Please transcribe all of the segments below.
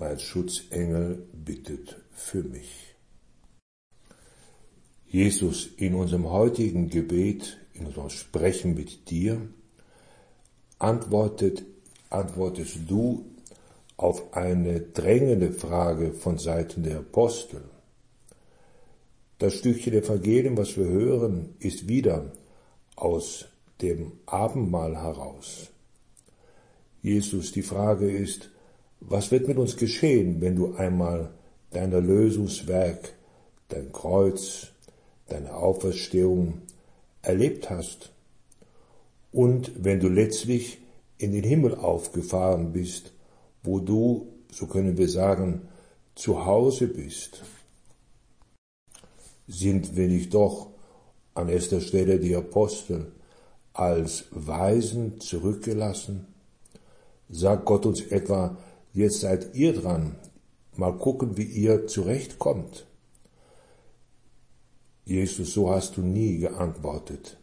mein Schutzengel bittet für mich. Jesus, in unserem heutigen Gebet, in unserem Sprechen mit dir, antwortet, antwortest du auf eine drängende Frage von Seiten der Apostel. Das Stückchen Evangelium, was wir hören, ist wieder aus dem Abendmahl heraus. Jesus, die Frage ist, was wird mit uns geschehen, wenn du einmal dein Erlösungswerk, dein Kreuz, deine Auferstehung erlebt hast und wenn du letztlich in den Himmel aufgefahren bist, wo du, so können wir sagen, zu Hause bist, sind wir nicht doch an erster Stelle die Apostel als Weisen zurückgelassen? Sagt Gott uns etwa, jetzt seid ihr dran, mal gucken, wie ihr zurechtkommt. Jesus, so hast du nie geantwortet.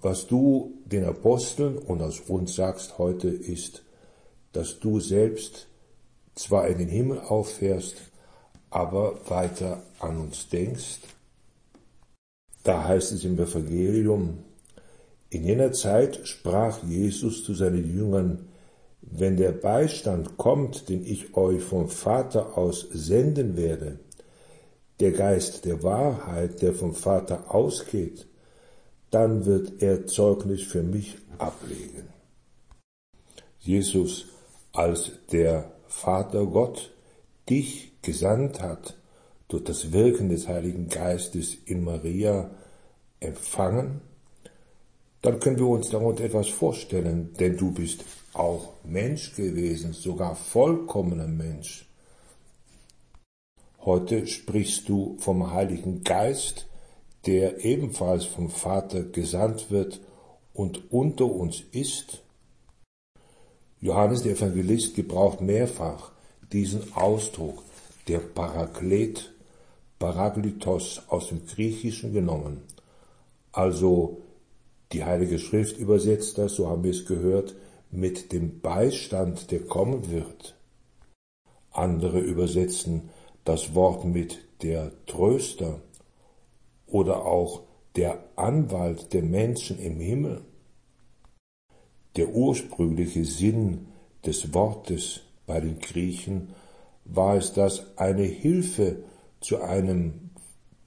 Was du den Aposteln und aus uns sagst heute ist, dass du selbst zwar in den Himmel auffährst, aber weiter an uns denkst. Da heißt es im Evangelium, in jener Zeit sprach Jesus zu seinen Jüngern, wenn der Beistand kommt, den ich euch vom Vater aus senden werde, der Geist der Wahrheit, der vom Vater ausgeht, dann wird er Zeugnis für mich ablegen. Jesus als der Vater Gott dich gesandt hat, durch das Wirken des Heiligen Geistes in Maria empfangen, dann können wir uns darunter etwas vorstellen, denn du bist auch Mensch gewesen, sogar vollkommener Mensch. Heute sprichst du vom Heiligen Geist, der ebenfalls vom Vater gesandt wird und unter uns ist. Johannes der Evangelist gebraucht mehrfach diesen Ausdruck, der Paraklet, Parakletos aus dem Griechischen genommen. Also die Heilige Schrift übersetzt das, so haben wir es gehört, mit dem Beistand, der kommen wird. Andere übersetzen das Wort mit der Tröster oder auch der Anwalt der Menschen im Himmel. Der ursprüngliche Sinn des Wortes bei den Griechen war es, dass eine Hilfe zu einem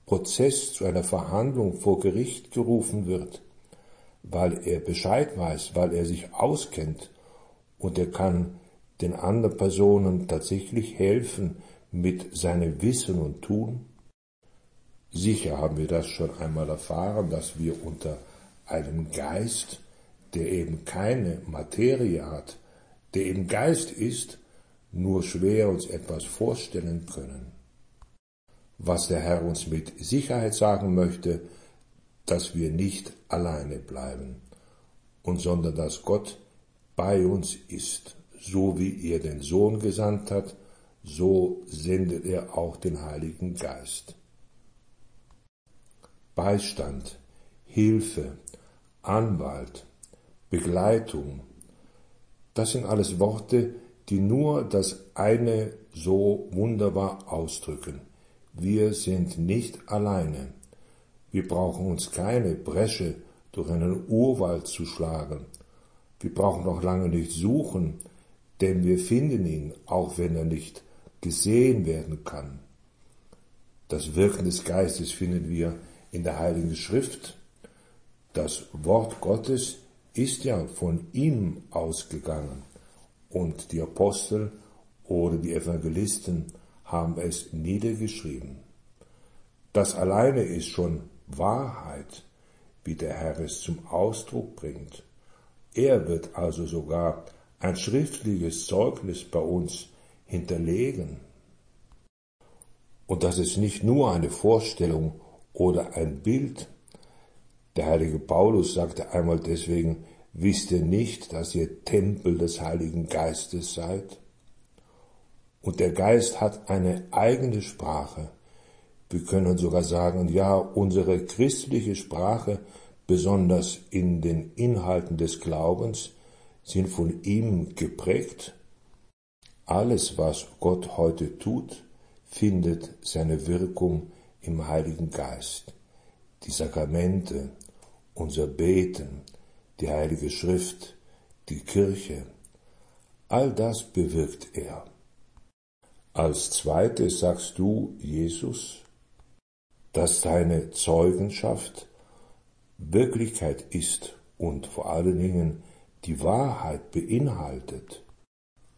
Prozess, zu einer Verhandlung vor Gericht gerufen wird, weil er Bescheid weiß, weil er sich auskennt und er kann den anderen Personen tatsächlich helfen mit seinem Wissen und Tun. Sicher haben wir das schon einmal erfahren, dass wir unter einem Geist, der eben keine Materie hat, der eben Geist ist, nur schwer uns etwas vorstellen können. Was der Herr uns mit Sicherheit sagen möchte, dass wir nicht alleine bleiben, und sondern dass Gott bei uns ist, so wie er den Sohn gesandt hat, so sendet er auch den Heiligen Geist. Beistand, Hilfe, Anwalt, Begleitung, das sind alles Worte, die nur das eine so wunderbar ausdrücken. Wir sind nicht alleine. Wir brauchen uns keine Bresche durch einen Urwald zu schlagen. Wir brauchen noch lange nicht suchen, denn wir finden ihn, auch wenn er nicht gesehen werden kann. Das Wirken des Geistes finden wir in der Heiligen Schrift. Das Wort Gottes ist ja von ihm ausgegangen und die Apostel oder die Evangelisten haben es niedergeschrieben. Das alleine ist schon Wahrheit, wie der Herr es zum Ausdruck bringt. Er wird also sogar ein schriftliches Zeugnis bei uns hinterlegen. Und das ist nicht nur eine Vorstellung oder ein Bild. Der heilige Paulus sagte einmal deswegen, wisst ihr nicht, dass ihr Tempel des Heiligen Geistes seid? Und der Geist hat eine eigene Sprache. Wir können sogar sagen, ja, unsere christliche Sprache, besonders in den Inhalten des Glaubens, sind von ihm geprägt. Alles, was Gott heute tut, findet seine Wirkung im Heiligen Geist. Die Sakramente, unser Beten, die Heilige Schrift, die Kirche, all das bewirkt er. Als zweites sagst du, Jesus, dass deine Zeugenschaft Wirklichkeit ist und vor allen Dingen die Wahrheit beinhaltet.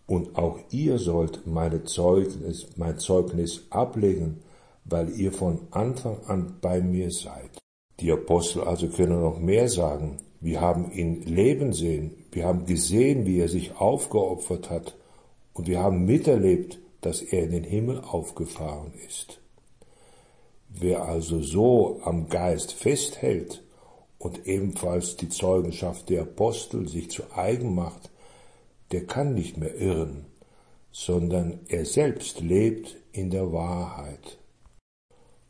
Und auch ihr sollt meine Zeugnis, mein Zeugnis ablegen, weil ihr von Anfang an bei mir seid. Die Apostel also können noch mehr sagen. Wir haben ihn leben sehen. Wir haben gesehen, wie er sich aufgeopfert hat. Und wir haben miterlebt, dass er in den Himmel aufgefahren ist. Wer also so am Geist festhält und ebenfalls die Zeugenschaft der Apostel sich zu eigen macht, der kann nicht mehr irren, sondern er selbst lebt in der Wahrheit.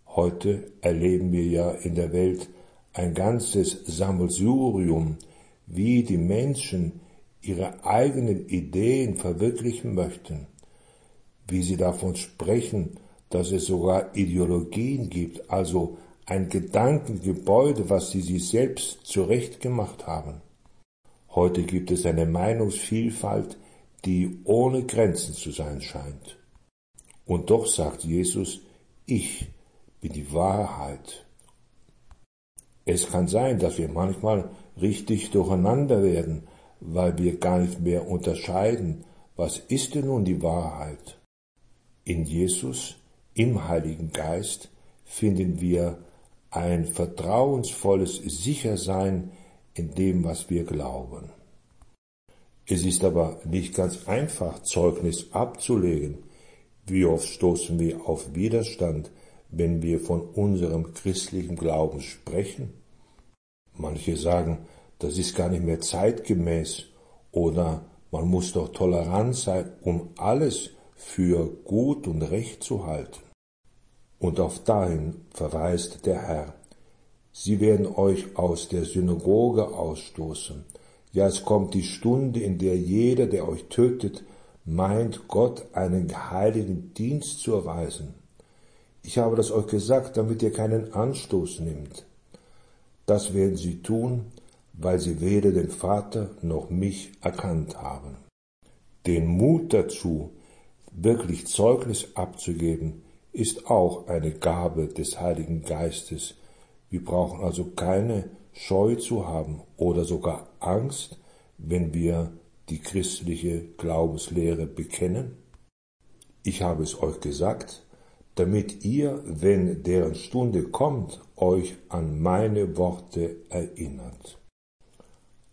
Heute erleben wir ja in der Welt ein ganzes Sammelsurium, wie die Menschen ihre eigenen Ideen verwirklichen möchten, wie sie davon sprechen, dass es sogar Ideologien gibt, also ein Gedankengebäude, was sie sich selbst zurechtgemacht haben. Heute gibt es eine Meinungsvielfalt, die ohne Grenzen zu sein scheint. Und doch sagt Jesus, ich bin die Wahrheit. Es kann sein, dass wir manchmal richtig durcheinander werden, weil wir gar nicht mehr unterscheiden, was ist denn nun die Wahrheit. In Jesus, im Heiligen Geist, finden wir ein vertrauensvolles Sichersein in dem, was wir glauben. Es ist aber nicht ganz einfach, Zeugnis abzulegen. Wie oft stoßen wir auf Widerstand, wenn wir von unserem christlichen Glauben sprechen? Manche sagen, das ist gar nicht mehr zeitgemäß oder man muss doch tolerant sein, um alles für gut und recht zu halten. Und auf dahin verweist der Herr. Sie werden euch aus der Synagoge ausstoßen. Ja, es kommt die Stunde, in der jeder, der euch tötet, meint, Gott einen heiligen Dienst zu erweisen. Ich habe das euch gesagt, damit ihr keinen Anstoß nimmt. Das werden sie tun, weil sie weder den Vater noch mich erkannt haben. Den Mut dazu, wirklich Zeugnis abzugeben, ist auch eine Gabe des Heiligen Geistes. Wir brauchen also keine Scheu zu haben oder sogar Angst, wenn wir die christliche Glaubenslehre bekennen. Ich habe es euch gesagt, damit ihr, wenn deren Stunde kommt, euch an meine Worte erinnert.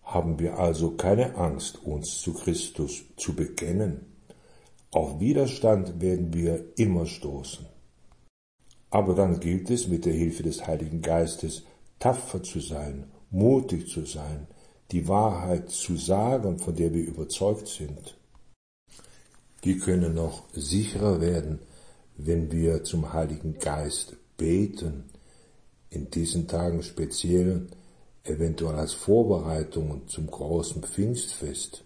Haben wir also keine Angst, uns zu Christus zu bekennen. Auf Widerstand werden wir immer stoßen. Aber dann gilt es mit der Hilfe des Heiligen Geistes tapfer zu sein, mutig zu sein, die Wahrheit zu sagen, von der wir überzeugt sind. Wir können noch sicherer werden, wenn wir zum Heiligen Geist beten, in diesen Tagen speziell, eventuell als Vorbereitung zum großen Pfingstfest,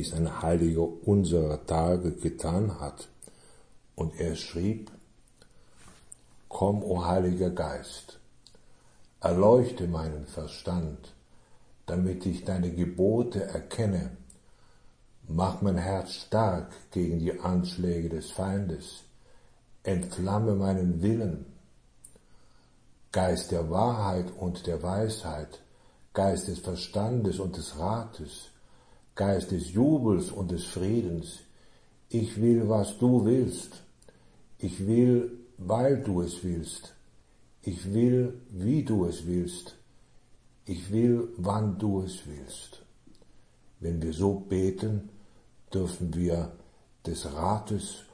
es ein Heiliger unserer Tage getan hat. Und er schrieb, Komm, o Heiliger Geist, erleuchte meinen Verstand, damit ich deine Gebote erkenne, Mach mein Herz stark gegen die Anschläge des Feindes. Entflamme meinen Willen. Geist der Wahrheit und der Weisheit, Geist des Verstandes und des Rates, Geist des Jubels und des Friedens. Ich will, was du willst. Ich will, weil du es willst. Ich will, wie du es willst. Ich will, wann du es willst. Wenn wir so beten, dürfen wir des Rates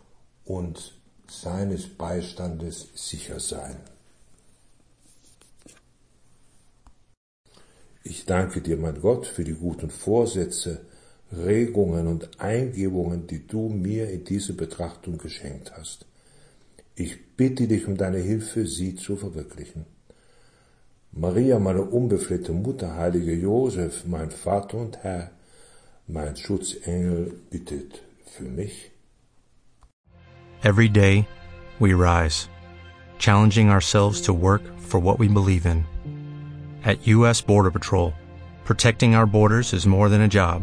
und seines Beistandes sicher sein. Ich danke dir, mein Gott, für die guten Vorsätze, Regungen und Eingebungen, die du mir in diese Betrachtung geschenkt hast. Ich bitte dich um deine Hilfe, sie zu verwirklichen. Maria, meine unbefleckte Mutter, heilige Josef, mein Vater und Herr, mein Schutzengel, bittet für mich. Every day, we rise, challenging ourselves to work for what we believe in. At U.S. Border Patrol, protecting our borders is more than a job,